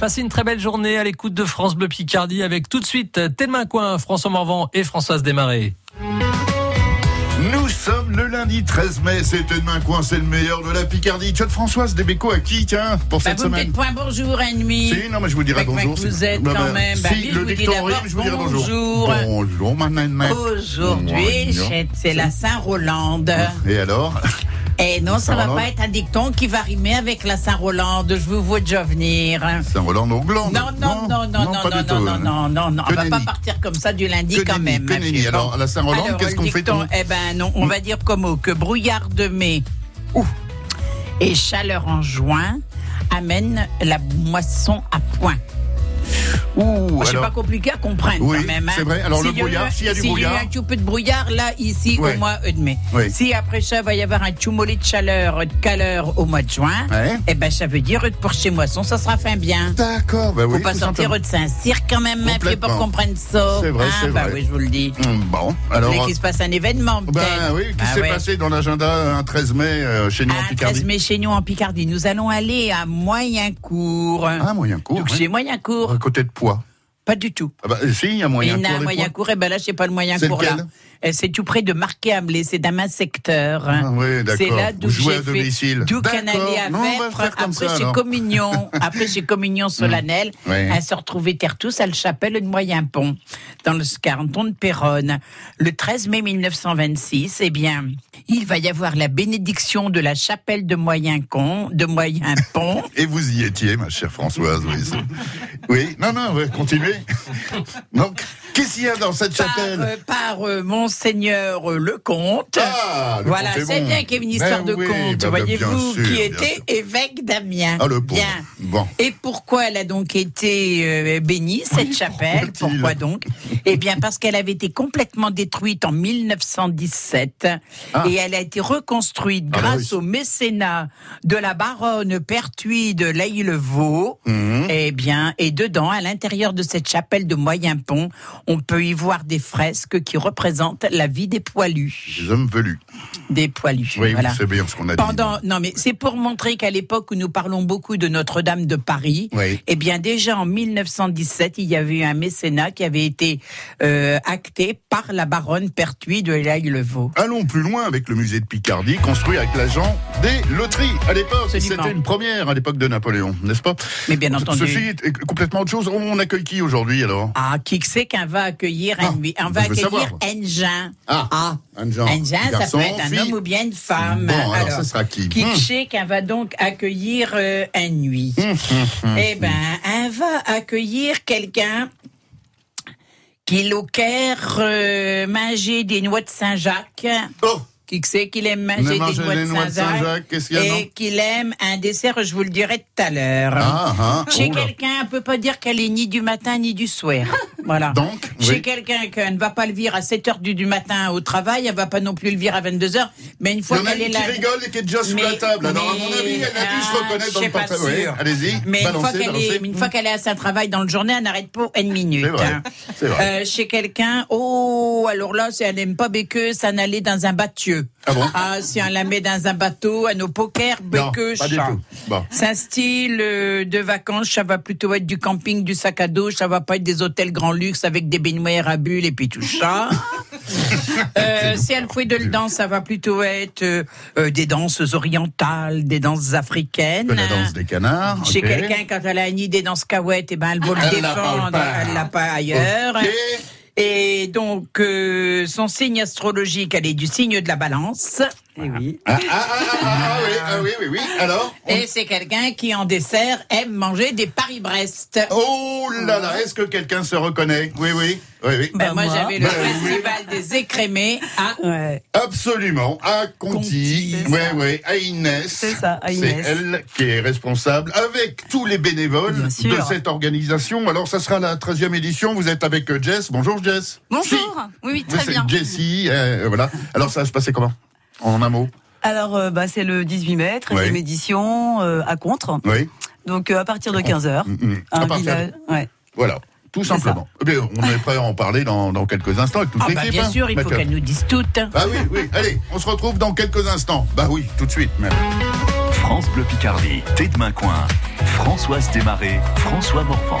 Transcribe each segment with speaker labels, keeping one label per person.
Speaker 1: Passez une très belle journée à l'écoute de France Bleu Picardie avec tout de suite Thelma Coin, François Morvan et Françoise Desmarais.
Speaker 2: Nous sommes le lundi 13 mai, c'est demain coin, c'est le meilleur de la Picardie. Tu as de Françoise Desbéco à qui, tiens, pour
Speaker 3: Bah,
Speaker 2: cette
Speaker 3: vous
Speaker 2: semaine
Speaker 3: point bonjour et nuit.
Speaker 2: Si, non, mais je vous dirai bonjour.
Speaker 3: que vous êtes
Speaker 2: Bah,
Speaker 3: quand
Speaker 2: bah,
Speaker 3: même. Bah,
Speaker 2: Si, le
Speaker 3: je vous dis
Speaker 2: dicton rime, je vous dirai bonjour.
Speaker 3: bonjour.
Speaker 2: Bonjour, ma.
Speaker 3: Aujourd'hui,
Speaker 2: Bonjour.
Speaker 3: c'est- la Saint-Roland.
Speaker 2: Et alors?
Speaker 3: Et non, ça va
Speaker 2: Saint-Roland
Speaker 3: pas être un dicton qui va rimer avec la Saint-Roland. Je vous vois déjà venir.
Speaker 2: Saint-Roland Auglande
Speaker 3: Non, non, non, non, non, non, non,
Speaker 2: hein.
Speaker 3: non, non, non,
Speaker 2: Que
Speaker 3: on va pas partir comme ça du lundi
Speaker 2: Que
Speaker 3: quand même.
Speaker 2: nenni.
Speaker 3: fille.
Speaker 2: Alors, la Saint-Roland,
Speaker 3: Alors,
Speaker 2: qu'est-ce qu'on fait
Speaker 3: Eh ben non, on va dire comme que brouillard de mai ouh, et chaleur en juin amène la moisson à point.
Speaker 2: Ouh,
Speaker 3: C'est pas compliqué à comprendre
Speaker 2: Oui,
Speaker 3: quand même. hein.
Speaker 2: c'est vrai. Alors, le
Speaker 3: S'il y a eu
Speaker 2: brouillard, s'il y a du brouillard.
Speaker 3: un petit peu de brouillard, là, ici,
Speaker 2: Ouais.
Speaker 3: au mois de mai. Si après ça, va y avoir un tout mollet de chaleur, de caleur au mois de juin,
Speaker 2: Ouais.
Speaker 3: eh ben, ça veut dire pour chez moisson, ça sera fin bien.
Speaker 2: D'accord, bah oui.
Speaker 3: Faut pas
Speaker 2: tout
Speaker 3: sortir de Saint-Cyr quand même, ma fille, pour comprendre ça.
Speaker 2: C'est vrai,
Speaker 3: Ah,
Speaker 2: c'est
Speaker 3: bah
Speaker 2: vrai.
Speaker 3: oui, je vous le dis.
Speaker 2: Hum, Bon, alors.
Speaker 3: Dès qu'il se passe un événement,
Speaker 2: Ben
Speaker 3: peut-être.
Speaker 2: oui, qui
Speaker 3: Bah
Speaker 2: s'est passé dans l'agenda un 13 mai euh, chez nous en
Speaker 3: Un
Speaker 2: Picardie
Speaker 3: 13 mai chez nous en Picardie. Nous allons aller à Moyencourt.
Speaker 2: Ah, moyen court.
Speaker 3: Donc, chez Moyencourt,
Speaker 2: À côté de Poix.
Speaker 3: pas du tout.
Speaker 2: Ah bah, si, il y a moyen
Speaker 3: Il y a
Speaker 2: court.
Speaker 3: un moyen court, et ben là, c'est pas le moyen court là. Euh, C'est tout près de Marquet-Hamelé, c'est dans un secteur.
Speaker 2: Ah oui, d'accord.
Speaker 3: C'est là d'où j'ai
Speaker 2: à
Speaker 3: fait.
Speaker 2: domicile.
Speaker 3: D'où allait à Vêpres, après chez. Communion, après chez Communion solennelle,
Speaker 2: Ouais.
Speaker 3: à se retrouver terre tous à la chapelle de Moyen-Pont, dans le canton de Péronne. Le 13 mai 1926, eh bien, il va y avoir la bénédiction de la chapelle de Moyen-Pont, de Moyen-Pont.
Speaker 2: Et vous y étiez, ma chère Françoise. Oui, oui. non, non, continuez. Donc, qu'est-ce qu'il y a dans cette
Speaker 3: par,
Speaker 2: chapelle?
Speaker 3: euh, par euh, Monseigneur euh, le Comte.
Speaker 2: Ah, le
Speaker 3: voilà, c'est
Speaker 2: bon.
Speaker 3: bien qu'il y ait une histoire
Speaker 2: Mais
Speaker 3: de
Speaker 2: oui,
Speaker 3: comte,
Speaker 2: bah, bah,
Speaker 3: voyez-vous, qui était évêque d'Amiens.
Speaker 2: Ah, le pauvre.
Speaker 3: Bien.
Speaker 2: Bon.
Speaker 3: Et pourquoi elle a donc été euh, bénie, cette chapelle? Pourquoi donc? Eh bien, parce qu'elle avait été complètement détruite en 1917
Speaker 2: Ah.
Speaker 3: et elle a été reconstruite
Speaker 2: Ah, bah
Speaker 3: grâce
Speaker 2: oui.
Speaker 3: au mécénat de la baronne Pertuis de Laïlevaux.
Speaker 2: Mhm.
Speaker 3: Eh bien, et dedans, à l'intérieur de cette chapelle de Moyen-Pont, on peut y voir des fresques qui représentent la vie des poilus.
Speaker 2: Des hommes velus.
Speaker 3: Des poilus.
Speaker 2: Oui,
Speaker 3: voilà.
Speaker 2: c'est bien ce qu'on a dit.
Speaker 3: Pendant, non, mais c'est pour montrer qu'à l'époque où nous parlons beaucoup de Notre-Dame de Paris,
Speaker 2: Oui.
Speaker 3: eh bien, déjà en 1917, il y avait eu un mécénat qui avait été euh, acté par la baronne Pertuis de Laïlevaux.
Speaker 2: Allons plus loin avec le musée de Picardie, construit avec l'argent des loteries. À l'époque, c'était une première à l'époque de Napoléon, n'est-ce pas?
Speaker 3: Mais bien entendu.
Speaker 2: Ceci est complètement autre chose. On accueille qui aujourd'hui alors?
Speaker 3: Ah, qui que c'est qu'on va accueillir
Speaker 2: Ah,
Speaker 3: un, va accueillir
Speaker 2: savoir.
Speaker 3: Jean.
Speaker 2: Ah, un genre.
Speaker 3: Un Jean, ça
Speaker 2: Garçon,
Speaker 3: peut être un
Speaker 2: fille.
Speaker 3: homme ou bien une femme.
Speaker 2: Bon, alors, ça sera qui?
Speaker 3: Qui
Speaker 2: Hmm.
Speaker 3: va donc accueillir euh, un nuit
Speaker 2: Hum,
Speaker 3: Eh ben, on va accueillir quelqu'un qui Caire euh, manger des noix de Saint-Jacques.
Speaker 2: Oh,
Speaker 3: Qui que c'est qu'il aime manger des noix de Saint-Jacques et qu'il aime un dessert, je vous le dirai tout à l'heure.
Speaker 2: ah, ah,
Speaker 3: Chez
Speaker 2: oh
Speaker 3: quelqu'un, on peut pas dire qu'elle est ni du matin ni du soir. Voilà.
Speaker 2: Donc,
Speaker 3: Chez
Speaker 2: oui.
Speaker 3: quelqu'un qu'elle ne va pas le vire à 7 heures du, du matin au travail, elle va pas non plus le vire à 22 heures, mais une fois qu'elle est là.
Speaker 2: qui rigole et qui est déjà sous
Speaker 3: Mais-
Speaker 2: la table. Alors, à mon avis, elle a dû
Speaker 3: Ah,
Speaker 2: se reconnaître dans le portable. Oui, allez-y.
Speaker 3: Mais une fois qu'elle est, est à son travail dans le journée, elle n'arrête pas une minute.
Speaker 2: C'est vrai,
Speaker 3: hein. Euh, chez quelqu'un, oh, alors là, si elle n'aime pas béqueux, ça n'allait dans un
Speaker 2: Ah bon
Speaker 3: si on la met dans un bateau, à nos poker,
Speaker 2: Non,
Speaker 3: béqueux,
Speaker 2: pas du
Speaker 3: chat.
Speaker 2: tout. Bon.
Speaker 3: C'est un style euh, de vacances, ça va plutôt être du camping, du sac à dos, ça va pas être des hôtels grand luxe avec des baignoires à bulles et puis tout ça. Euh, si elle fait de le danse, ça va plutôt être euh, euh, des danses orientales, des danses africaines.
Speaker 2: Que la danse des canards.
Speaker 3: Chez quelqu'un, quand elle a une idée dans ce cahouette, eh ben, elle va le
Speaker 2: l'a
Speaker 3: défendre, elle l'a pas ailleurs.
Speaker 2: Ok.
Speaker 3: Et donc, euh, son signe astrologique, elle est du signe de la balance.
Speaker 4: Eh oui.
Speaker 2: Ah, ah, ah, ah, ah, oui, ah oui, oui, oui. Alors? On-
Speaker 3: Et c'est quelqu'un qui, en dessert, aime manger des Paris-Brest.
Speaker 2: Oh là là, est-ce que quelqu'un se reconnaît? Oui, oui, oui, oui.
Speaker 3: Ben, moi,
Speaker 4: moi.
Speaker 3: j'avais le
Speaker 2: oui.
Speaker 3: festival des écrémés à
Speaker 4: Ouais.
Speaker 2: Absolument, à Conti,
Speaker 4: c'est ça.
Speaker 2: oui, à Inès.
Speaker 4: C'est ça, à
Speaker 2: C'est
Speaker 4: Inès.
Speaker 2: elle qui est responsable, avec tous les bénévoles de cette organisation. Alors, ça sera la 13e édition. Vous êtes avec euh, Jess. Bonjour, Jess.
Speaker 5: Bonjour. Oui, très
Speaker 2: c'est
Speaker 5: bien.
Speaker 2: Jessie, euh, voilà. Alors, ça va se passer comment? En un mot
Speaker 4: Alors, euh, bah, c'est le 18 mai, 13e
Speaker 2: Ouais.
Speaker 4: édition euh, à Contre.
Speaker 2: Oui.
Speaker 4: Donc, euh, à partir de 15h.
Speaker 2: Mm, mm. À
Speaker 4: Un
Speaker 2: partir de-
Speaker 4: village. Ouais.
Speaker 2: Voilà. Tout simplement. Eh bien, on est prêt à en parler dans, dans quelques instants avec toute
Speaker 3: Ah bah,
Speaker 2: l'équipe.
Speaker 3: bien
Speaker 2: hein,
Speaker 3: sûr, il faut qu'elle nous dise toutes.
Speaker 2: Ah oui, oui. Allez, on se retrouve dans quelques instants. Bah oui, tout de suite même.
Speaker 6: France Bleu Picardie, Tête Main Coin. Françoise Desmarais, François Morvan.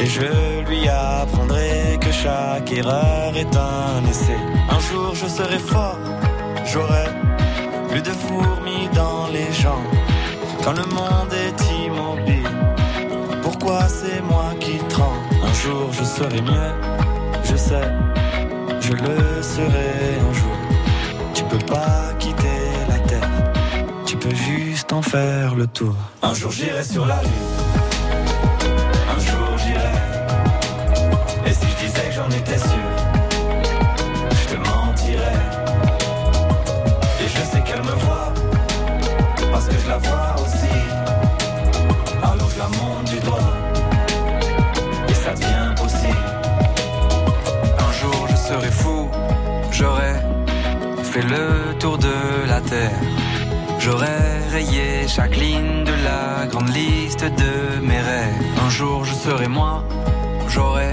Speaker 7: Et je lui apprendrai que chaque erreur est un essai. Un jour je serai fort, j'aurai plus de fourmis dans les jambes. Quand le monde est immobile, pourquoi c'est moi qui tremble? Un jour je serai mieux, je sais, je le serai un jour. Tu peux pas quitter la terre, tu peux juste en faire le tour. Un jour j'irai sur la lune, j'en étais sûr, je te mentirais. Et je sais qu'elle me voit, parce que je la vois aussi. Alors je la monte du doigt, et ça devient possible. Un jour je serai fou, j'aurai fait le tour de la terre. J'aurais rayé chaque ligne de la grande liste de mes rêves. Un jour je serai moi, j'aurai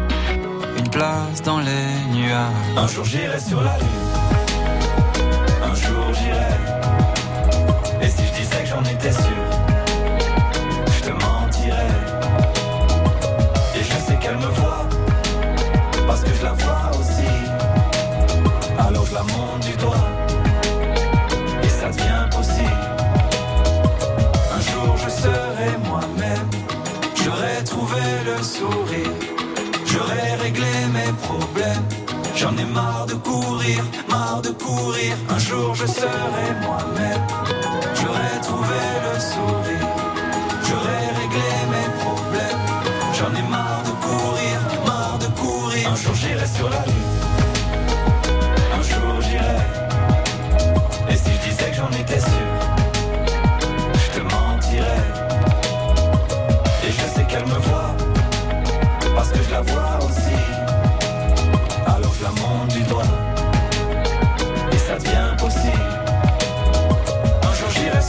Speaker 7: place dans les nuages. Un jour j'irai sur la lune, un jour j'irai. Et si je disais que j'en étais sûr, je te mentirais. Et je sais qu'elle me voit, parce que je la vois aussi. Alors je la monte du doigt, J'en ai marre de courir, marre de courir. Un jour je serai moi-même,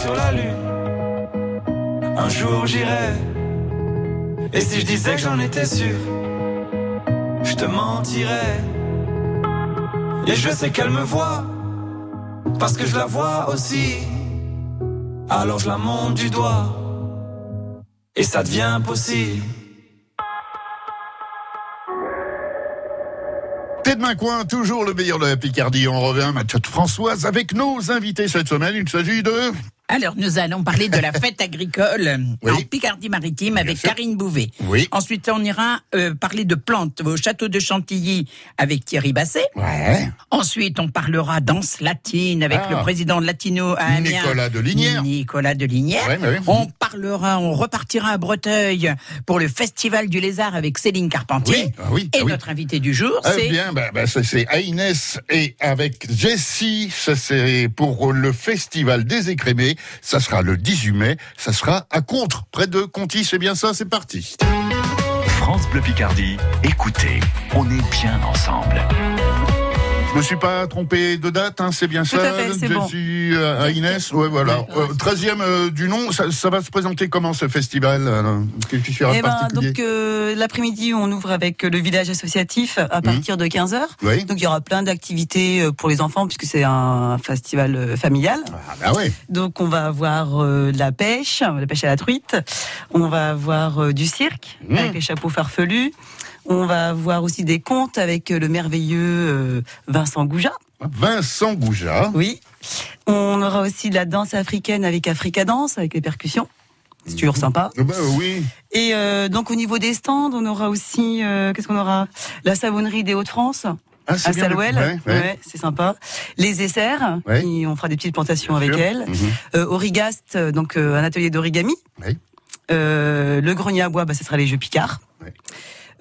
Speaker 7: sur la lune, un jour j'irai. Et si je disais que j'en étais sûr, je te mentirais. Et je sais qu'elle me voit, parce que je la vois aussi. Alors je la monte du doigt, et ça devient possible.
Speaker 2: Tête main coin, toujours le meilleur de la Picardie. On revient, Mathieu de Françoise, avec nos invités cette semaine. Il s'agit de...
Speaker 3: Alors, nous allons parler de la fête agricole
Speaker 2: Oui.
Speaker 3: en Picardie-Maritime avec
Speaker 2: sûr.
Speaker 3: Karine Bouvet.
Speaker 2: Oui.
Speaker 3: Ensuite, on ira euh, parler de plantes au château de Chantilly avec Thierry Basset.
Speaker 2: Ouais.
Speaker 3: Ensuite, on parlera danse latine avec
Speaker 2: Ah.
Speaker 3: le président de Latino à Amiens.
Speaker 2: Nicolas de Linière.
Speaker 3: Nicolas de Linière.
Speaker 2: Ouais, ouais.
Speaker 3: On parlera, on repartira à Breteuil pour le Festival du Lézard avec Céline Carpentier.
Speaker 2: Oui, ah
Speaker 3: Et
Speaker 2: ah
Speaker 3: notre invité du jour,
Speaker 2: Eh
Speaker 3: c'est...
Speaker 2: bien, bah, bah, c'est Aïnès et avec Jessie, ça c'est pour le festival des écrémés. Ça sera le 18 mai. Ça sera à Contre, près de Conti. C'est bien ça, c'est parti.
Speaker 6: France Bleu Picardie, écoutez, on est bien ensemble.
Speaker 2: Je me suis pas trompé de date, hein, c'est bien
Speaker 4: Tout
Speaker 2: ça,
Speaker 4: à fait, c'est bon.
Speaker 2: Jessie, euh, Aïnès, ouais, voilà.
Speaker 4: Ouais.
Speaker 2: Euh, 13e euh, du nom, ça, ça va se présenter comment ce festival euh,
Speaker 4: Eh ben, donc l'après-midi, on ouvre avec le village associatif à
Speaker 2: Mhm.
Speaker 4: partir de 15 h
Speaker 2: Oui.
Speaker 4: Donc il y aura plein d'activités pour les enfants puisque c'est un festival familial.
Speaker 2: Ah bah ouais.
Speaker 4: Donc on va avoir de la pêche, la pêche à la truite. On va avoir du cirque
Speaker 2: Mmh.
Speaker 4: avec les chapeaux farfelus. On va avoir aussi des contes avec euh, le merveilleux euh, Vincent Gouja.
Speaker 2: Vincent Gouja.
Speaker 4: Oui. On aura aussi de la danse africaine avec Africa Dance, avec les percussions. C'est toujours sympa.
Speaker 2: Ah bah oui.
Speaker 4: Et euh, donc au niveau des stands, on aura aussi, euh, qu'est-ce qu'on aura? La savonnerie des Hauts-de-France.
Speaker 2: Ah,
Speaker 4: À Salouel,
Speaker 2: ouais, ouais.
Speaker 4: Ouais, c'est sympa. Les essers,
Speaker 2: Ouais.
Speaker 4: qui- on fera des petites plantations
Speaker 2: Bien
Speaker 4: avec
Speaker 2: sûr.
Speaker 4: elles.
Speaker 2: Mhm.
Speaker 4: Euh, Origast, donc un atelier d'origami.
Speaker 2: Oui.
Speaker 4: Le grenier à bois, bah, ce sera les jeux Picard.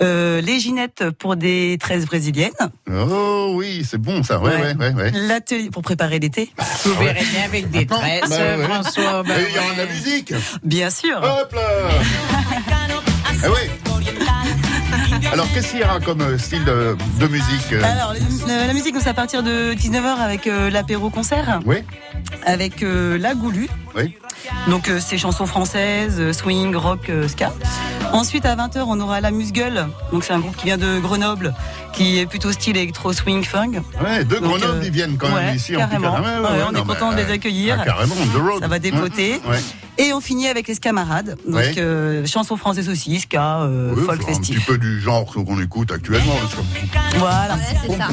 Speaker 4: Euh, les ginettes pour des tresses brésiliennes,
Speaker 2: Oh oui, c'est bon ça. Ouais, ouais,
Speaker 4: Ouais.
Speaker 2: ouais.
Speaker 4: l'atelier pour préparer l'été,
Speaker 3: Vous verrez bien avec des tresses,
Speaker 2: Bah ouais.
Speaker 3: François. bah
Speaker 2: Et il y aura
Speaker 3: ouais.
Speaker 2: de la musique.
Speaker 4: bien sûr.
Speaker 2: Hop là Ah oui Alors, qu'est-ce qu'il y aura comme euh, style de, de musique euh
Speaker 4: Alors, le- la musique, c'est à partir de 19h avec euh, l'apéro concert,
Speaker 2: Oui,
Speaker 4: avec euh, la Goulue.
Speaker 2: oui.
Speaker 4: Donc, euh, c'est chansons françaises, swing, rock, euh, ska. Ensuite, à 20h, on aura la Musgueule. Donc, c'est un groupe qui vient de Grenoble, qui est plutôt style électro, swing, funk.
Speaker 2: Ouais, de
Speaker 4: Donc,
Speaker 2: Grenoble,
Speaker 4: euh,
Speaker 2: ils viennent quand même
Speaker 4: ouais,
Speaker 2: ici
Speaker 4: carrément.
Speaker 2: en.
Speaker 4: Ouais, on est content de les accueillir.
Speaker 2: ah, carrément, The Road.
Speaker 4: Ça va dépoter. Et on finit avec les camarades. Donc,
Speaker 2: Ouais.
Speaker 4: euh, chansons françaises aussi, ska, euh,
Speaker 2: Oui,
Speaker 4: folk
Speaker 2: c'est un petit
Speaker 4: festif.
Speaker 2: peu du genre qu'on écoute actuellement. parce que-
Speaker 4: Voilà.
Speaker 8: c'est ça.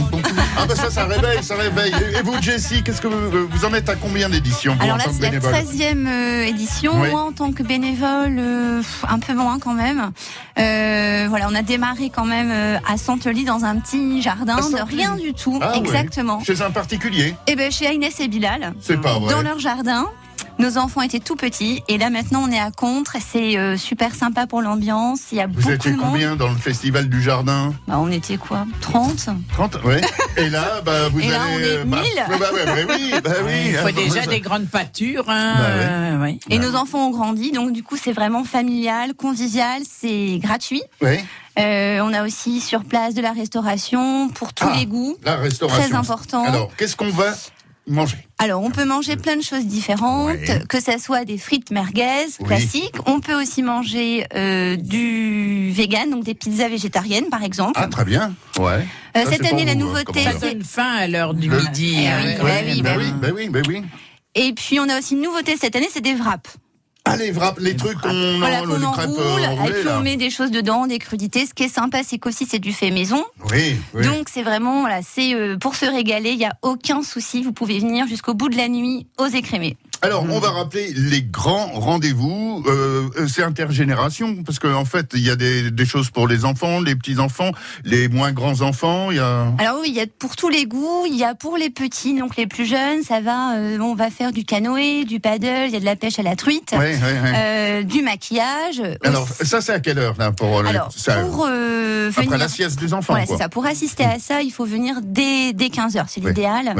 Speaker 2: Ah bah ça, ça réveille, ça réveille. Et vous, Jessie, qu'est-ce que vous, vous en êtes à combien d'éditions
Speaker 5: Alors
Speaker 2: en
Speaker 5: là,
Speaker 2: tant que
Speaker 5: c'est la
Speaker 2: bénévole
Speaker 5: 13e euh, édition.
Speaker 2: Oui.
Speaker 5: Moi, en tant que bénévole, euh, un peu moins quand même. Euh, voilà, on a démarré quand même euh, à Santely dans un petit jardin de rien du tout.
Speaker 2: Ah ouais.
Speaker 5: Exactement.
Speaker 2: Chez un particulier
Speaker 5: Et ben chez Agnès et Bilal,
Speaker 2: C'est pas vrai.
Speaker 5: dans leur jardin. Nos enfants étaient tout petits et là maintenant on est à Contre. C'est euh, super sympa pour l'ambiance. Il y a
Speaker 2: Vous
Speaker 5: beaucoup
Speaker 2: étiez
Speaker 5: de monde.
Speaker 2: combien dans le festival du jardin?
Speaker 5: Bah, on était quoi? 30
Speaker 2: 30 Ouais. Et là, bah, vous
Speaker 5: Et
Speaker 2: allez.
Speaker 5: là, on est
Speaker 2: bah,
Speaker 5: 1000.
Speaker 2: bah, bah, bah, oui, bah oui.
Speaker 3: Il faut déjà
Speaker 2: ça-
Speaker 3: des grandes pâtures. Hein,
Speaker 2: Bah ouais.
Speaker 3: euh, ouais.
Speaker 5: Et nos enfants ont grandi, donc du coup c'est vraiment familial, convivial, c'est gratuit.
Speaker 2: Ouais.
Speaker 5: Euh, on a aussi sur place de la restauration pour tous
Speaker 2: Ah.
Speaker 5: les goûts.
Speaker 2: La restauration.
Speaker 5: Très important.
Speaker 2: Alors, qu'est-ce qu'on va manger
Speaker 5: Alors, on peut manger plein de choses différentes,
Speaker 2: Ouais.
Speaker 5: que ça soit des frites merguez
Speaker 2: Oui.
Speaker 5: classiques. On peut aussi manger euh, du vegan, donc des pizzas végétariennes, par exemple.
Speaker 2: Ah, très bien. Ouais.
Speaker 5: Euh,
Speaker 2: Ça,
Speaker 5: cette année, la
Speaker 2: vous, hein,
Speaker 5: nouveauté,
Speaker 3: Ça donne faim à l'heure du
Speaker 2: Le-
Speaker 3: midi.
Speaker 5: Eh
Speaker 3: hein,
Speaker 5: oui,
Speaker 3: ouais.
Speaker 5: bah oui,
Speaker 2: bah
Speaker 5: bah
Speaker 2: oui, bah oui, bah oui.
Speaker 5: Et puis, on a aussi une nouveauté cette année, c'est des wraps.
Speaker 2: Ah, les wraps, les trucs qu'on
Speaker 5: Voilà,
Speaker 2: crêpes
Speaker 5: enroule,
Speaker 2: euh,
Speaker 5: et puis
Speaker 2: là.
Speaker 5: on met des choses dedans, des crudités. Ce qui est sympa, c'est qu'aussi c'est du fait maison.
Speaker 2: Oui, oui.
Speaker 5: Donc c'est vraiment, voilà, c'est euh, pour se régaler, il n'y a aucun souci. Vous pouvez venir jusqu'au bout de la nuit aux écrémés.
Speaker 2: Alors, on va rappeler les grands rendez-vous. Euh, euh, c'est intergénération, parce qu'en en fait, il y a des, des choses pour les enfants, les petits-enfants, les moins grands-enfants. Il y a...
Speaker 5: Alors oui, il y a pour tous les goûts, il y a pour les petits, donc les plus jeunes, ça va, euh, on va faire du canoë, du paddle, il y a de la pêche à la truite,
Speaker 2: Ouais, ouais, ouais.
Speaker 5: euh, du maquillage.
Speaker 2: Alors,
Speaker 5: aussi.
Speaker 2: ça, c'est à quelle heure, là, pour, le-
Speaker 5: Alors,
Speaker 2: ça,
Speaker 5: pour euh, venir...
Speaker 2: Après la sieste des enfants,
Speaker 5: Voilà, c'est ça. Pour assister à ça, il faut venir dès, dès 15h, c'est
Speaker 2: Ouais.
Speaker 5: l'idéal.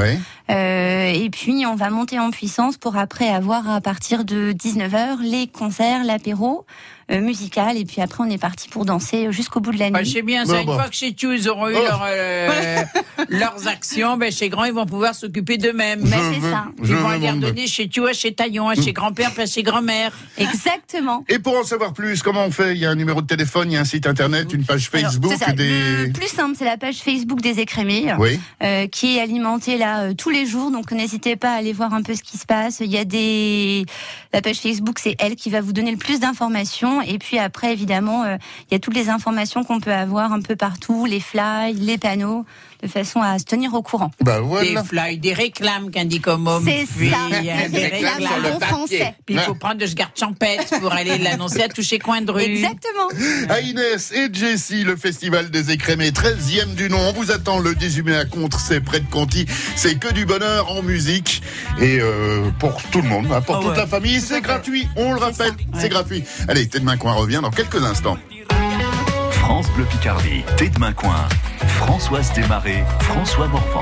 Speaker 5: Euh, et puis, on va monter en puissance pour après avoir à partir de 19h les concerts, l'apéro euh, musical. Et puis après, on est parti pour danser jusqu'au bout de la
Speaker 3: Bah,
Speaker 5: nuit.
Speaker 3: je sais bien, ça, une
Speaker 2: bon.
Speaker 3: fois que chez Tchou, ils auront eu
Speaker 2: Oh.
Speaker 3: leur, euh, leurs actions, ben, chez Grand, ils vont pouvoir s'occuper d'eux-mêmes.
Speaker 5: Mais
Speaker 2: Je
Speaker 5: c'est ça.
Speaker 2: je
Speaker 3: Ils vont aller redonner chez Tchou, chez Taillon, chez grand-père, puis chez grand-mère.
Speaker 5: Exactement.
Speaker 2: Et pour en savoir plus, comment on fait? Il y a un numéro de téléphone, il y a un site internet, une page
Speaker 5: Alors,
Speaker 2: Facebook,
Speaker 5: c'est ça.
Speaker 2: des...
Speaker 5: Le plus simple, c'est la page Facebook des écrémés.
Speaker 2: Oui.
Speaker 5: euh, qui est alimentée là euh, tous les jours. Donc n'hésitez pas à aller voir un peu ce qui se passe. Il y a des la page Facebook, c'est elle qui va vous donner le plus d'informations. Et puis après, évidemment, euh, il y a toutes les informations qu'on peut avoir un peu partout, les flyers, les panneaux, de façon à se tenir au courant.
Speaker 2: Bah
Speaker 3: Des
Speaker 2: voilà.
Speaker 3: fly, des réclames, qu'un dit comme homme.
Speaker 5: C'est ça.
Speaker 3: des
Speaker 5: Réclame
Speaker 3: réclames.
Speaker 5: en bon français.
Speaker 3: Puis il faut prendre de ce garde champêtre pour aller l'annoncer à toucher coin de rue.
Speaker 5: Exactement.
Speaker 2: À Inès et Jessie, le festival des écrémés, 13e du nom. On vous attend le 18 mai à Contre, c'est près de Conti. C'est que du bonheur en musique. Et euh, pour tout le monde, hein, pour
Speaker 4: Ah
Speaker 2: toute
Speaker 4: ouais.
Speaker 2: la famille, c'est gratuit. On le rappelle, c'est
Speaker 4: Ouais.
Speaker 2: gratuit. Allez, Tête Main Coin revient dans quelques instants.
Speaker 6: France Bleu Picardie, Tête Main Coin. Françoise Desmarais, François Morvan.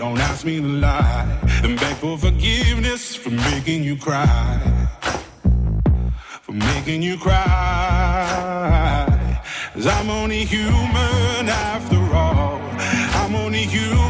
Speaker 9: Don't ask me to lie. And beg for forgiveness for making you cry for making you cry. Cause I'm only human after all. I'm only human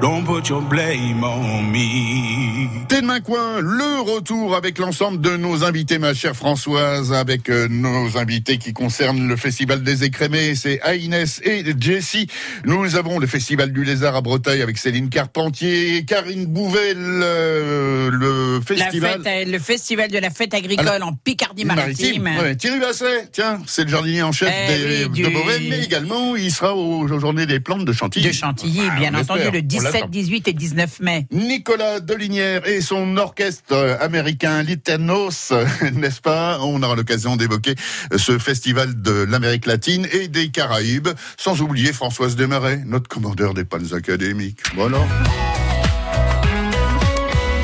Speaker 9: Don't put your blame on me.
Speaker 2: T'es de main coin, le retour avec l'ensemble de nos invités, ma chère Françoise, avec euh, nos invités qui concernent le Festival des écrémés, c'est Aïnès et Jessie. Nous avons le Festival du Lézard à Breteuil avec Céline Carpentier, Karine Bouvel, euh, le
Speaker 3: La
Speaker 2: festival...
Speaker 3: fête, le festival de la fête agricole
Speaker 2: Alors,
Speaker 3: en Picardie-Maritime.
Speaker 2: Ouais, Thierry Basset, tiens, c'est le jardinier en chef
Speaker 3: Eh
Speaker 2: des,
Speaker 3: oui, du-
Speaker 2: de Beauvais, mais également il sera aux, aux journées des plantes de Chantilly.
Speaker 3: De Chantilly,
Speaker 2: Ah,
Speaker 3: bien entendu, le 17,
Speaker 2: l'attend.
Speaker 3: 18 et 19 mai.
Speaker 2: Nicolas Delinière et son orchestre américain Litanos, n'est-ce pas? On aura l'occasion d'évoquer ce festival de l'Amérique latine et des Caraïbes, sans oublier Françoise Desmarais, notre commandeur des pannes académiques. Voilà.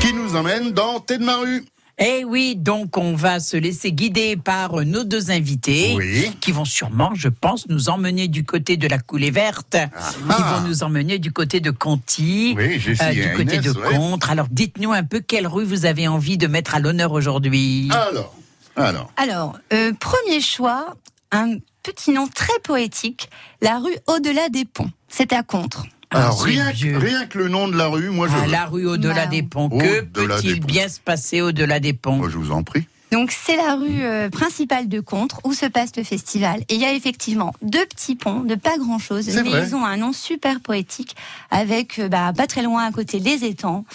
Speaker 2: Qui nous emmène dans Thé de Maru.
Speaker 3: Eh oui, donc on va se laisser guider par nos deux invités
Speaker 2: Oui.
Speaker 3: qui vont sûrement, je pense, nous emmener du côté de la coulée verte, qui vont nous emmener du côté de Conti,
Speaker 2: Ah. Oui,
Speaker 3: euh, du côté de
Speaker 2: ouais.
Speaker 3: Contre. Alors dites-nous un peu quelle rue vous avez envie de mettre à l'honneur aujourd'hui.
Speaker 2: Alors, alors.
Speaker 5: Alors, euh, premier choix, un petit nom très poétique, la rue au-delà des ponts. C'est à Contre.
Speaker 2: Alors,
Speaker 3: c'est
Speaker 2: rien, que, rien que le nom de la rue, moi je
Speaker 3: Ah,
Speaker 2: veux.
Speaker 3: la rue au-delà des ponts. Que
Speaker 2: Au-delà des
Speaker 3: peut-il bien se passer au-delà des ponts
Speaker 2: Moi, je vous en prie.
Speaker 5: Donc c'est la rue euh, principale de Contre où se passe le festival. Et il y a effectivement deux petits ponts de pas grand-chose, mais
Speaker 2: vrai.
Speaker 5: ils ont un nom super poétique avec euh, bah, pas très loin à côté les étangs.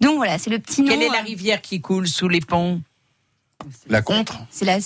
Speaker 5: Donc voilà, c'est le petit nom.
Speaker 3: Quelle est la
Speaker 5: euh,
Speaker 3: rivière qui coule sous les ponts?
Speaker 2: La contre
Speaker 5: C'est la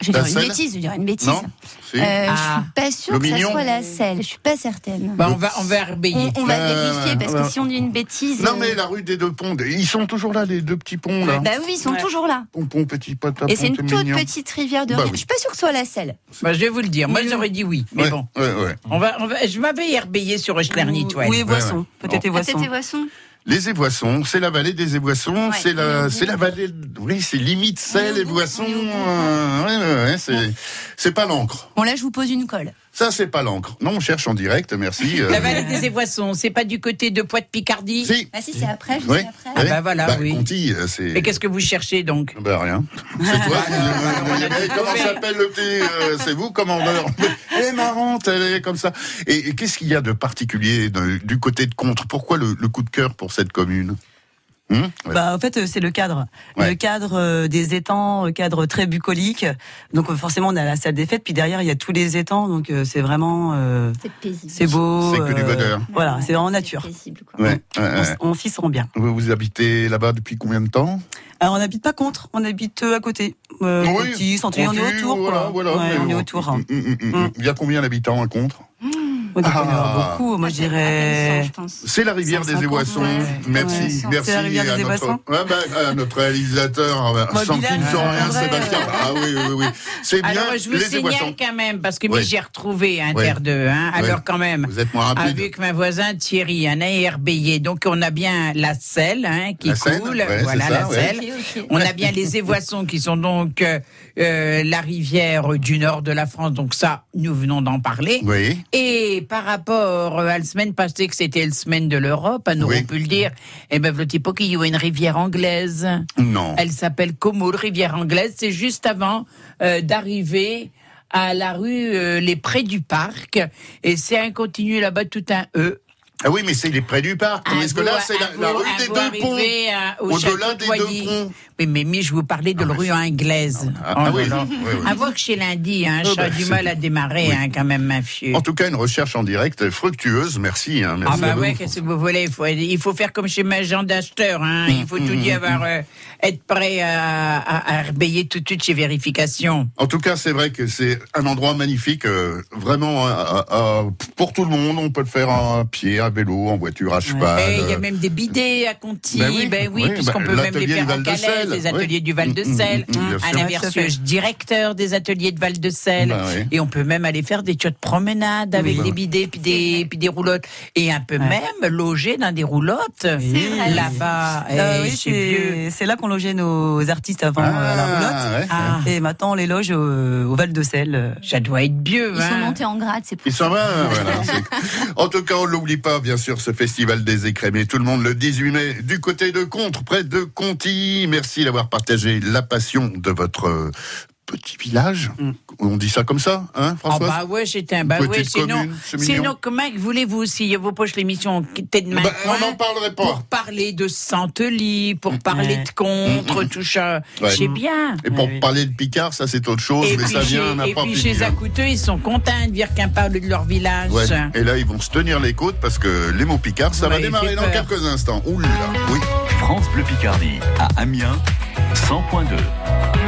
Speaker 5: je vais
Speaker 2: La
Speaker 5: dire une bêtise, je vais dire une bêtise.
Speaker 2: Non Si.
Speaker 5: Euh,
Speaker 3: Ah.
Speaker 5: Je suis pas sûre que ça soit la selle. Je suis pas certaine.
Speaker 3: Bah, on va, on va herbayer.
Speaker 5: on, on va
Speaker 2: Euh,
Speaker 5: vérifier parce que si on dit une bêtise.
Speaker 2: Non,
Speaker 5: euh,
Speaker 2: mais la rue des deux ponts, ils sont toujours là, les deux petits ponts, là.
Speaker 5: Bah oui, ils sont
Speaker 3: Ouais.
Speaker 5: toujours là.
Speaker 2: Pompon, petit pote,
Speaker 5: Et c'est une toute
Speaker 2: mignon.
Speaker 5: petite rivière de
Speaker 2: Bah oui.
Speaker 5: Je suis pas sûre que ce soit la selle.
Speaker 3: Bah, je vais vous le dire. Moi,
Speaker 5: Oui.
Speaker 3: j'aurais dit oui. Mais
Speaker 2: Ouais,
Speaker 3: bon.
Speaker 2: ouais, ouais.
Speaker 3: On va, on va, je m'avais herbayé sur Schlerny-Toile.
Speaker 4: Ou les
Speaker 2: Ouais,
Speaker 4: boissons.
Speaker 2: ouais.
Speaker 4: Peut-être les
Speaker 5: Ah, peut-être
Speaker 4: boissons.
Speaker 2: Les Évoissons, c'est la vallée des Évoissons,
Speaker 5: Ouais,
Speaker 2: c'est la, c'est la vallée, oui, c'est limite
Speaker 5: au bout.
Speaker 2: euh, ouais, c'est, c'est pas l'encre.
Speaker 5: Bon, là, je vous pose une colle.
Speaker 2: Ça, c'est pas l'encre. Non, on cherche en direct, merci. euh,
Speaker 3: La vallée des Évoissons, c'est pas du côté de Poite-Picardie
Speaker 2: Si.
Speaker 5: Ah si, c'est après, juste
Speaker 2: Oui.
Speaker 5: après.
Speaker 3: Ah bah voilà, oui.
Speaker 2: Conti, euh, c'est.
Speaker 3: Et qu'est-ce que vous cherchez donc
Speaker 2: Bah rien. C'est toi. Eh,
Speaker 3: tout
Speaker 2: comment s'appelle le petit euh, C'est vous, commandeur. Elle est comme ça. Et, qu'est-ce qu'il y a de particulier du côté de Contre? Pourquoi le coup de cœur pour cette commune? Ouais.
Speaker 4: Bah, en fait, euh, c'est le cadre.
Speaker 2: Ouais.
Speaker 4: Le cadre euh, des étangs, le cadre très bucolique. Donc, euh, forcément, on a la salle des fêtes. Puis derrière, il y a tous les étangs. Donc, euh, c'est vraiment, euh,
Speaker 5: C'est paisible.
Speaker 4: c'est beau.
Speaker 2: C'est que du
Speaker 4: euh,
Speaker 2: bonheur.
Speaker 4: Voilà, c'est vraiment nature.
Speaker 5: paisible, quoi.
Speaker 2: Ouais, ouais,
Speaker 4: On, on s'y sent bien.
Speaker 2: Vous, vous habitez là-bas depuis combien de temps?
Speaker 4: Alors, on n'habite pas contre, on habite euh, à côté. Euh,
Speaker 2: Oui,
Speaker 4: petit, centre, on est autour.
Speaker 2: voilà, voilà,
Speaker 4: on est autour. hein.
Speaker 2: Hum, hum. Il y a combien d'habitants à Contre?
Speaker 4: On doit y
Speaker 2: Ah.
Speaker 4: beaucoup. Moi, je
Speaker 5: peine
Speaker 4: dirais.
Speaker 5: 100, je pense.
Speaker 2: C'est la rivière des
Speaker 4: 150,
Speaker 2: Évoissons.
Speaker 4: ouais.
Speaker 2: Merci,
Speaker 4: Ouais.
Speaker 2: merci
Speaker 4: C'est la rivière des
Speaker 2: à, notre,
Speaker 4: Évoissons
Speaker 2: Ouais, bah, à notre réalisateur, euh,
Speaker 4: Moi,
Speaker 2: sans plus sans rien, Sébastien.
Speaker 4: euh.
Speaker 2: Ah oui, oui, oui. C'est bien
Speaker 3: Alors, je vous
Speaker 2: les
Speaker 3: signale
Speaker 2: Évoissons.
Speaker 3: quand même, parce que
Speaker 2: Oui.
Speaker 3: moi, j'ai retrouvé un terre deux. Hein.
Speaker 2: Oui.
Speaker 3: Alors, quand même,
Speaker 2: Vous êtes moins rapide.
Speaker 3: avec ma voisin Thierry, un ARBY. Donc, on a bien la selle hein, qui
Speaker 2: La
Speaker 3: coule.
Speaker 2: ouais,
Speaker 3: voilà,
Speaker 2: ça,
Speaker 3: la
Speaker 2: ouais.
Speaker 3: selle. On a bien les Évoissons qui sont donc euh, la rivière du nord de la France. Donc, ça, nous venons d'en parler.
Speaker 2: Oui.
Speaker 3: Et par rapport euh, à la semaine passée, que c'était la semaine de l'Europe, nous
Speaker 2: Oui.
Speaker 3: on peut le dire, eh ben, qu'il y a une rivière anglaise.
Speaker 2: Non.
Speaker 3: Elle s'appelle Como, la rivière anglaise. C'est juste avant euh, d'arriver à la rue euh, Les Prés du Parc. Et c'est un continu là-bas, tout un E.
Speaker 2: Ah oui, mais c'est les près du parc. Est-ce que là, c'est la, rue
Speaker 3: à
Speaker 2: des deux ponts Au-delà des
Speaker 3: de
Speaker 2: deux ponts
Speaker 3: Oui, mais, mais je vous parlais de la rue anglaise.
Speaker 2: Ah, ah oui,
Speaker 3: là.
Speaker 2: oui, oui.
Speaker 3: À voir que chez lundi, hein,
Speaker 2: Ah bah,
Speaker 3: du mal à démarrer, hein, quand même, mafieux.
Speaker 2: En tout cas, une recherche en direct fructueuse. Merci. Hein,
Speaker 3: Ah
Speaker 2: merci
Speaker 3: bah ouais, qu'est-ce que vous voulez? Il faut, il faut faire comme chez ma agent d'acheteur. Hein.
Speaker 2: Mmh,
Speaker 3: Il faut tout y avoir, euh, être prêt à, à, à rebayer tout de suite chez vérification.
Speaker 2: En tout cas, c'est vrai que c'est un endroit magnifique, euh, vraiment euh, euh, euh, pour tout le monde. On peut le faire à pied, à vélo, en voiture, à cheval.
Speaker 3: Il y a
Speaker 2: euh,
Speaker 3: même des bidets à Conti,
Speaker 2: Ben oui,
Speaker 3: ben oui,
Speaker 2: oui,
Speaker 3: puisqu'on
Speaker 2: ben,
Speaker 3: peut même les faire en Calais, les ateliers
Speaker 2: oui.
Speaker 3: du Val-de-Sel,
Speaker 2: bien sûr.
Speaker 3: un
Speaker 4: Ouais,
Speaker 3: avertieuse directeur des ateliers de Val-de-Sel,
Speaker 2: Ben oui.
Speaker 3: et on peut même aller faire des de promenade avec des bidets puis des, puis des roulottes, et un peut même loger dans des roulottes là-bas.
Speaker 4: Ah
Speaker 3: Eh,
Speaker 4: oui,
Speaker 3: c'est
Speaker 4: là qu'on logeait nos artistes avant
Speaker 2: Ah,
Speaker 4: euh, la roulotte.
Speaker 2: ouais.
Speaker 3: Ah,
Speaker 4: Et maintenant, on les loge au, au Val de Selle.
Speaker 3: ça doit être vieux.
Speaker 5: Ils sont
Speaker 3: hein.
Speaker 5: montés en grade, c'est pour
Speaker 2: va, c'est- En tout cas, on l'oublie pas, bien sûr, ce festival des écrémés. Tout le monde le 18 mai, du côté de Contre, près de Conti. Merci d'avoir partagé la passion de votre euh, petit village. On dit ça comme ça, hein,
Speaker 3: Ah
Speaker 2: François
Speaker 3: bah ouais, c'est un bah ouais, sinon, sinon comment voulez-vous si vous poche l'émission tête de main
Speaker 2: Bah, on n'en parlerait pas.
Speaker 3: pour parler de Santely, pour parler
Speaker 4: Ouais.
Speaker 3: de contre, tout ça,
Speaker 2: Ouais.
Speaker 3: c'est bien.
Speaker 2: Et pour
Speaker 4: Ouais, oui.
Speaker 2: parler de Picard, ça c'est autre chose,
Speaker 3: Et
Speaker 2: mais
Speaker 3: puis,
Speaker 2: ça vient
Speaker 3: et puis
Speaker 2: fini,
Speaker 3: chez
Speaker 2: hein.
Speaker 3: Acouteux, ils sont contents de dire qu'un parle de leur village.
Speaker 2: Ouais. Et là, ils vont se tenir les côtes parce que les mots Picard, ça va démarrer dans
Speaker 3: peur.
Speaker 2: quelques instants. Ouh là, oui.
Speaker 6: France Bleu Picardie à Amiens 100.2.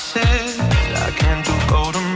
Speaker 10: I can't do golden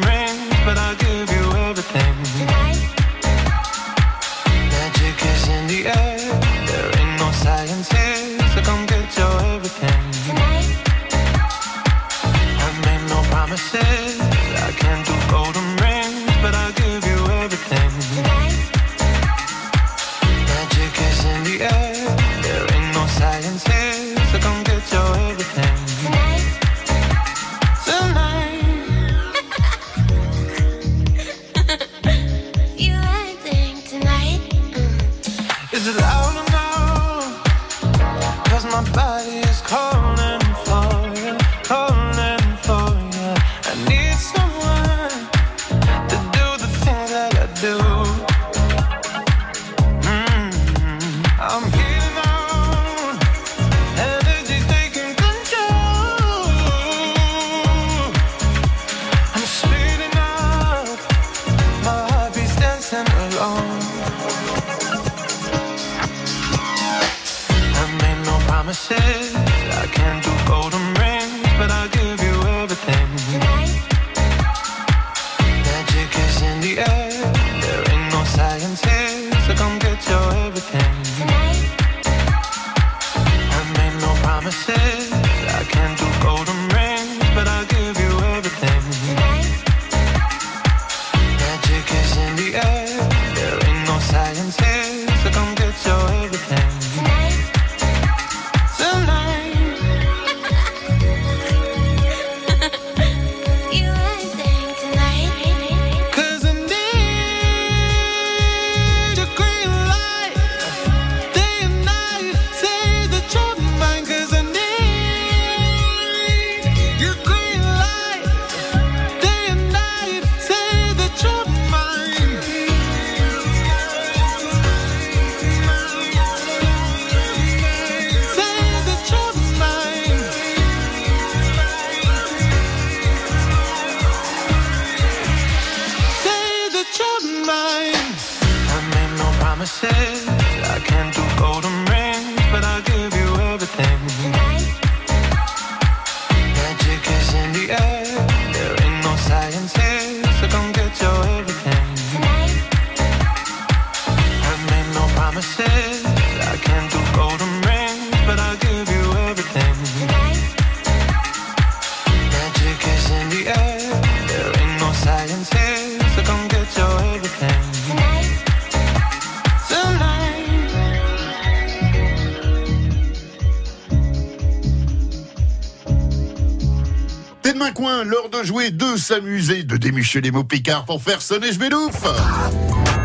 Speaker 2: de jouer, de s'amuser, de démucher les mots picards pour faire sonner Jvedouf.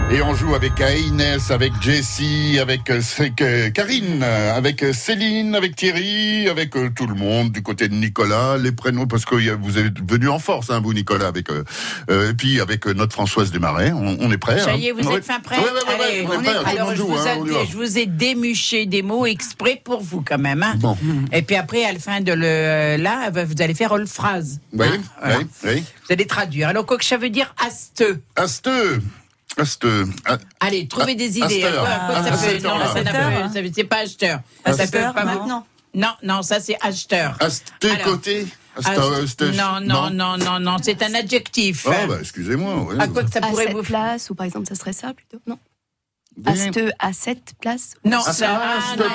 Speaker 2: Et on joue avec Inès, avec Jessie, avec euh, Karine, euh, avec euh, Céline, avec Thierry, avec tout le monde du côté de Nicolas, les prénoms parce que vous êtes venu en force, hein, vous Nicolas, avec euh, et puis avec notre Françoise Desmarais, on, on est prêt.
Speaker 3: Ça
Speaker 2: hein.
Speaker 3: y est, vous
Speaker 2: Ouais.
Speaker 3: êtes fin prêt
Speaker 2: Ouais, ouais,
Speaker 3: Allez,
Speaker 2: on est prêt,
Speaker 3: Alors, je
Speaker 2: joue,
Speaker 3: vous,
Speaker 2: hein,
Speaker 3: je vous ai démuché des mots exprès pour vous, quand même. hein.
Speaker 2: Bon.
Speaker 3: Et puis après, à la fin de le, là, vous allez faire une phrase.
Speaker 2: Oui,
Speaker 3: Hein, voilà.
Speaker 2: oui, oui.
Speaker 3: Vous allez traduire. Alors, quoi que ça veut dire asteux
Speaker 2: Asteux,
Speaker 3: Allez, trouvez des idées. À quoi- à quoi ça peut- non, ça c'est pas acheteur. Ça peut pas
Speaker 4: maintenant.
Speaker 3: Non, non, ça c'est acheteur. Alors,
Speaker 2: côté. Asté-
Speaker 3: non, non, non, non, non, c'est un adjectif.
Speaker 2: Ah bah excusez-moi. ouais.
Speaker 3: À quoi que ça
Speaker 11: à
Speaker 3: pourrait
Speaker 11: cette
Speaker 3: vous
Speaker 11: place, ou par exemple, ça serait ça plutôt Non. À, cette, à cette place
Speaker 3: Non,
Speaker 2: ah, cette
Speaker 3: non,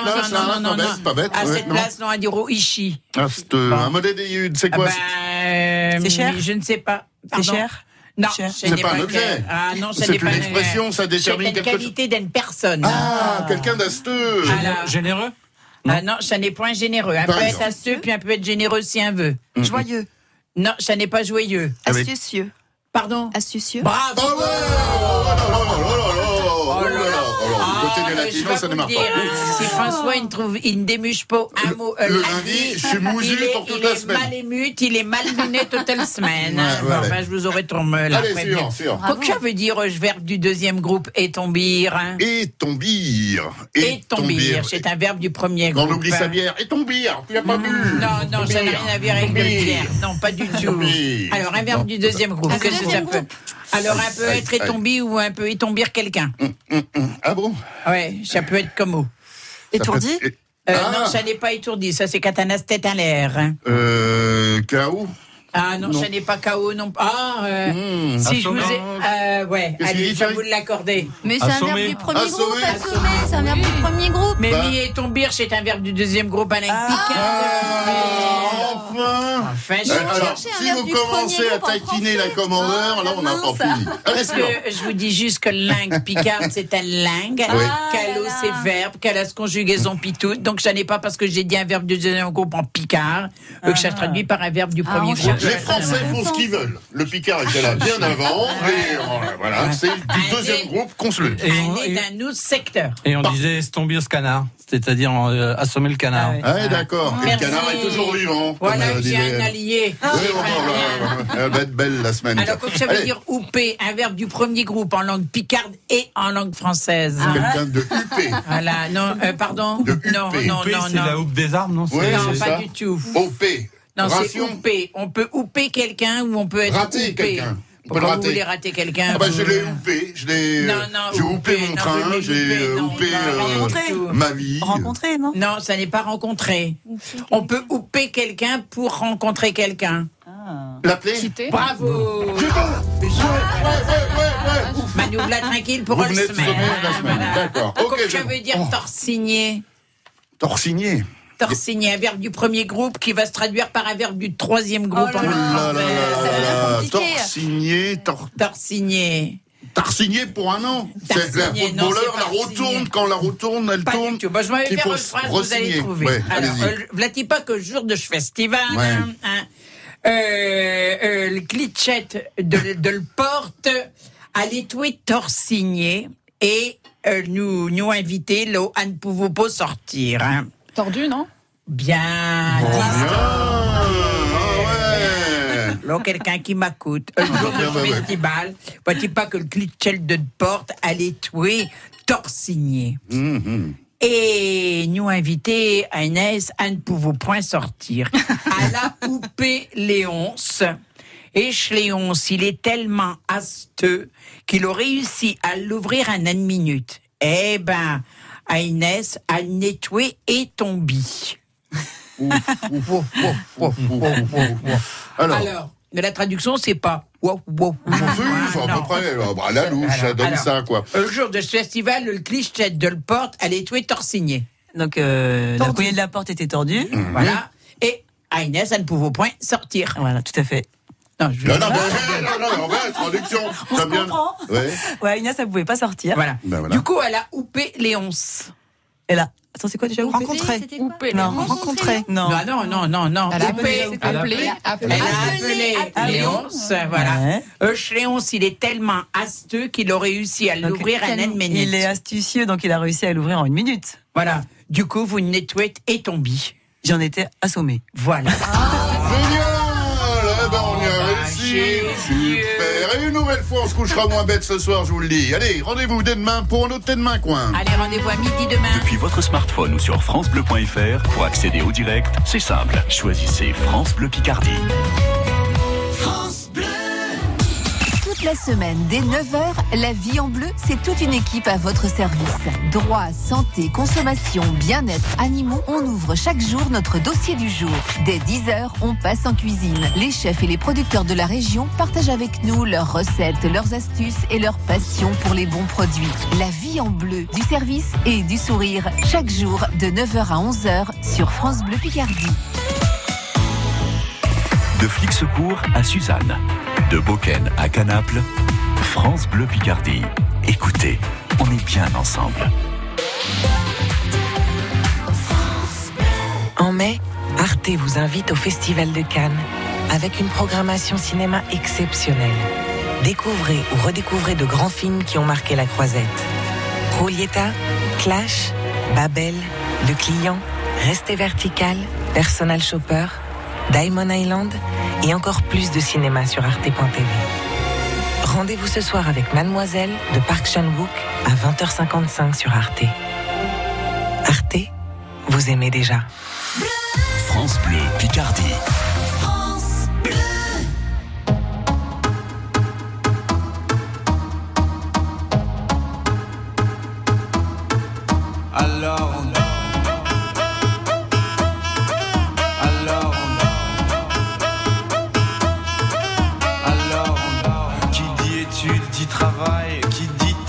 Speaker 2: place,
Speaker 3: non, non,
Speaker 2: pas
Speaker 3: non,
Speaker 2: bête,
Speaker 3: non.
Speaker 2: pas bête,
Speaker 3: À cette place, non, on dire au ishi.
Speaker 2: Asteux,
Speaker 3: Bon.
Speaker 2: un modèle Yudes, c'est
Speaker 3: Ah
Speaker 2: quoi
Speaker 3: ben, euh,
Speaker 4: C'est cher
Speaker 3: Je ne sais pas.
Speaker 4: C'est cher
Speaker 3: Non, ce
Speaker 2: C'est
Speaker 3: n'est
Speaker 2: pas un objet.
Speaker 3: Ah non,
Speaker 2: C'est
Speaker 3: n'est
Speaker 2: une
Speaker 3: pas
Speaker 2: expression, ça détermine quelque
Speaker 3: la
Speaker 2: chose.
Speaker 3: qualité d'une personne.
Speaker 2: Ah, quelqu'un d'asteux.
Speaker 1: Généreux
Speaker 3: Ah non, ça n'est point généreux. Un
Speaker 2: Par
Speaker 3: peut être asteux, puis un peut être généreux si un veut.
Speaker 4: Joyeux.
Speaker 3: Non, ça n'est pas joyeux.
Speaker 11: Astucieux.
Speaker 3: Pardon
Speaker 11: Astucieux.
Speaker 3: Bravo
Speaker 2: Oh ouais, oh là là là
Speaker 3: Ah,
Speaker 2: ça ne marche pas.
Speaker 3: Si François il ne, trouve, il ne démuche pas un mot euh,
Speaker 2: le lundi, je suis mousu
Speaker 3: il est,
Speaker 2: pour toute
Speaker 3: il
Speaker 2: la
Speaker 3: est
Speaker 2: semaine.
Speaker 3: mal ému, il est mal luné toute la semaine.
Speaker 2: Ouais.
Speaker 3: Bon,
Speaker 2: voilà.
Speaker 3: enfin, je vous aurais tombé là.
Speaker 2: Allez,
Speaker 3: après
Speaker 2: sûr,
Speaker 3: bien.
Speaker 2: sûr.
Speaker 3: Quoi que ça veut dire, je verbe du deuxième groupe, et tombir. hein.
Speaker 2: Et tombir.
Speaker 3: Et tombir, c'est un verbe du premier
Speaker 2: On
Speaker 3: groupe.
Speaker 2: oublie sa
Speaker 3: hein.
Speaker 2: bière. Et tombir, tu l'as pas bu.
Speaker 3: Non, non, ça n'a rien à voir avec le bière. Non, pas du tout. Alors, un verbe du deuxième groupe,
Speaker 11: Un
Speaker 3: qu'est-ce que ça peut Alors, un
Speaker 2: Aïe,
Speaker 3: être
Speaker 2: aïe.
Speaker 3: étombi ou un peu étombir quelqu'un.
Speaker 2: Ah bon?
Speaker 3: Ouais, ça peut être comme mot.
Speaker 4: Étourdi?
Speaker 3: Euh,
Speaker 2: Ah.
Speaker 3: Non, ça n'est pas étourdi, ça c'est Katanas tête à l'air. hein.
Speaker 2: Euh, KO
Speaker 3: Ah non,
Speaker 2: Non.
Speaker 3: ça n'est pas KO non Ah, euh,
Speaker 2: Hmm.
Speaker 3: si je vous
Speaker 1: Assommé.
Speaker 3: ai. Euh, ouais, allez, je vais vous l'accorder.
Speaker 5: Mais c'est un verbe du premier groupe, assommer, c'est un verbe du premier groupe.
Speaker 3: Mais
Speaker 2: Bah.
Speaker 3: mi et tombir, c'est un verbe du deuxième groupe Alain
Speaker 2: Ah, enfin
Speaker 3: Enfin, je
Speaker 2: Euh, Alors,
Speaker 5: chercher un
Speaker 2: si vous
Speaker 5: du
Speaker 2: commencez
Speaker 5: premier
Speaker 2: à
Speaker 5: groupe en
Speaker 2: taquiner la
Speaker 5: français.
Speaker 2: commandeur,
Speaker 5: Ah,
Speaker 2: là, on n'a pas
Speaker 5: mince.
Speaker 2: fini. Allez,
Speaker 3: Parce que je vous dis juste que langue picarde, c'est un langue.
Speaker 2: Oui.
Speaker 3: Calo,
Speaker 5: là là.
Speaker 3: c'est verbe. Calas, conjugaison pitoute. Donc, ça n'est pas parce que j'ai dit un verbe du deuxième groupe en picard euh, que ça se traduit par un verbe du
Speaker 5: Ah,
Speaker 3: premier
Speaker 5: on
Speaker 3: groupe.
Speaker 5: cherche-
Speaker 2: Les Français font ce qu'ils veulent. Le Picard était là bien avant. Et euh, voilà, c'est du deuxième groupe qu'on se le dit.
Speaker 1: Et
Speaker 3: Un
Speaker 1: on,
Speaker 3: nez
Speaker 1: et,
Speaker 3: d'un autre secteur.
Speaker 1: et on disait stombir ce canard, c'est-à-dire euh, assommer le canard.
Speaker 4: Ah ouais.
Speaker 2: Ah, ouais, d'accord. Et le
Speaker 3: Merci.
Speaker 2: canard est toujours vivant.
Speaker 3: Voilà,
Speaker 2: euh,
Speaker 3: j'ai un allié.
Speaker 2: Oui,
Speaker 3: C'est
Speaker 2: bon, Elle va être belle la semaine.
Speaker 3: Alors, comme ça veut
Speaker 2: Allez,
Speaker 3: dire ouper, un verbe du premier groupe en langue picarde et en langue française.
Speaker 2: Quelqu'un de huppé.
Speaker 3: Voilà, non, euh, pardon.
Speaker 2: De
Speaker 3: non,
Speaker 2: huppé.
Speaker 3: non,
Speaker 1: Huppé,
Speaker 3: non,
Speaker 1: c'est la houppe des armes, non
Speaker 2: Oui,
Speaker 1: C'est-
Speaker 3: Non, pas
Speaker 2: ça.
Speaker 3: du tout.
Speaker 2: OP.
Speaker 3: Non, c'est
Speaker 2: Ration.
Speaker 3: ouper. On peut ouper quelqu'un ou on peut être
Speaker 2: Rater quelqu'un.
Speaker 3: Vous
Speaker 2: rater.
Speaker 3: voulez rater quelqu'un.
Speaker 2: Ah bah,
Speaker 3: vous-
Speaker 2: je l'ai houpé, je l'ai,
Speaker 3: Non,
Speaker 2: euh,
Speaker 3: non,
Speaker 2: j'ai
Speaker 3: houpé,
Speaker 2: mon
Speaker 3: non,
Speaker 2: train, j'ai
Speaker 3: houpé,
Speaker 2: euh, euh,
Speaker 3: rencontré.
Speaker 2: ma vie.
Speaker 4: Rencontrer, non?
Speaker 3: Non, ça n'est pas rencontrer. On peut houper quelqu'un pour rencontrer quelqu'un.
Speaker 2: L'appeler?
Speaker 3: Bravo Manu, là, tranquille pour
Speaker 2: de
Speaker 3: semaine.
Speaker 2: semaine, d'accord.
Speaker 3: Comme
Speaker 2: Ok,
Speaker 3: ça
Speaker 2: je-
Speaker 3: veut dire
Speaker 2: Oh.
Speaker 3: torsigné.
Speaker 2: Torsigné.
Speaker 3: Torsigné, un verbe du premier groupe qui va se traduire par un verbe du troisième groupe
Speaker 2: Oh là là. Torsigné, tor...
Speaker 3: Torsigné.
Speaker 2: Tarsigné pour un an. C'est la footballeur, la
Speaker 3: pas
Speaker 2: roue tourne, quand la roue tourne, elle
Speaker 3: Pas
Speaker 2: tourne.
Speaker 3: du tout. Bah, je vais
Speaker 2: qu'il
Speaker 3: faire
Speaker 2: faut
Speaker 3: une phrase, vous allez trouver.
Speaker 2: Ouais,
Speaker 3: Alors, euh, vlati pas que jour de festival,
Speaker 2: Ouais.
Speaker 3: hein, hein. Euh, euh, le glitchet de, de le porte à l'étoué torsigné et euh, nous, nous inviter à ne pouvons pas sortir. Hein.
Speaker 11: Tordu, non?
Speaker 3: Bien.
Speaker 2: Ah,
Speaker 3: Là, quelqu'un qui m'écoute. Un jour
Speaker 2: Ah,
Speaker 3: de festival, vois-tu pas que le glitchet de porte à l'étoué torsigné.
Speaker 2: Mhm.
Speaker 3: Et nous inviter à Inès à ne pouvons point sortir. À la poupée Léonce. Et chez Léonce, il est tellement asteux qu'il a réussi à l'ouvrir en une minute. Eh ben, à Inès, à nettoyer et tomber.
Speaker 2: Alors.
Speaker 3: Alors, mais la traduction, c'est pas. Wow, wow, wow.
Speaker 2: Oui, enfin, à peu près. euh, bah, la louche, ça donne
Speaker 3: Alors,
Speaker 2: ça, quoi.
Speaker 3: Le jour de ce festival, le cliché de le porte allait nettoyer torsigné.
Speaker 4: Donc, euh, la poignée de la porte était tordue.
Speaker 3: Voilà. Et à Inès, elle ne pouvait point sortir.
Speaker 4: Voilà, tout à fait.
Speaker 3: Non, je
Speaker 2: Non, non, mais, non, non, non, ouais, traduction.
Speaker 4: On se
Speaker 2: bien-
Speaker 4: comprend.
Speaker 2: Ouais.
Speaker 4: Ouais, Inès, elle pouvait pas sortir.
Speaker 3: Voilà.
Speaker 2: Ben voilà.
Speaker 3: Du coup, elle a houpé Léonce.
Speaker 4: Elle a. Attends, c'est quoi déjà Houpé
Speaker 5: Rencontrer.
Speaker 4: Non, rencontrer. Non.
Speaker 3: Non, non, non, non, non.
Speaker 11: Elle a
Speaker 3: Houpé.
Speaker 11: appelé, appelé, appelé.
Speaker 3: Elle a appelé
Speaker 4: appelé.
Speaker 3: Léonce, voilà.
Speaker 4: Ouais.
Speaker 3: Euh, Léonce, il est tellement asteux qu'il a réussi à l'ouvrir en une minute.
Speaker 4: Il est astucieux, donc il a réussi à l'ouvrir en une minute.
Speaker 3: Voilà. Du coup, vous nettoyez et tombez.
Speaker 4: J'en étais assommé.
Speaker 3: Voilà.
Speaker 2: Génial une nouvelle fois, on se couchera moins bête ce soir, je vous le dis. Allez, rendez-vous dès demain pour un autre Thé demain coin.
Speaker 3: Allez, rendez-vous à midi demain.
Speaker 6: Depuis votre smartphone ou sur francebleu.fr, pour accéder au direct, c'est simple. Choisissez France Bleu Picardie.
Speaker 8: La semaine, dès 9h, la vie en bleu, c'est toute une équipe à votre service. Droit, santé, consommation, bien-être, animaux, on ouvre chaque jour notre dossier du jour. Dès 10h, on passe en cuisine. Les chefs et les producteurs de la région partagent avec nous leurs recettes, leurs astuces et leur passion pour les bons produits. La vie en bleu, du service et du sourire, chaque jour de 9h à 11h sur France Bleu Picardie.
Speaker 6: De Flixecourt à Suzanne, de Beaucaire à Canaples, France Bleu Picardie. Écoutez, on est bien ensemble.
Speaker 12: En mai, Arte vous invite au Festival de Cannes avec une programmation cinéma exceptionnelle. Découvrez ou redécouvrez de grands films qui ont marqué la croisette. Rolieta, Clash, Babel, Le Client, Restez Vertical, Personal Shopper, Diamond Island et encore plus de cinéma sur arte.tv. Rendez-vous ce soir avec Mademoiselle de Park Chan-wook à 20h55 sur Arte. Arte, vous aimez déjà.
Speaker 6: France Bleu Picardie.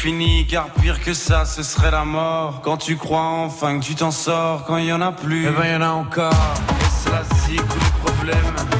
Speaker 13: fini, car pire que ça, ce serait la mort. Quand tu crois enfin que tu t'en sors, quand il y en a plus, eh ben y en a encore. Et cela c'est problèmes, les problèmes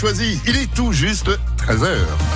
Speaker 2: Choisis. Il est tout juste 13h.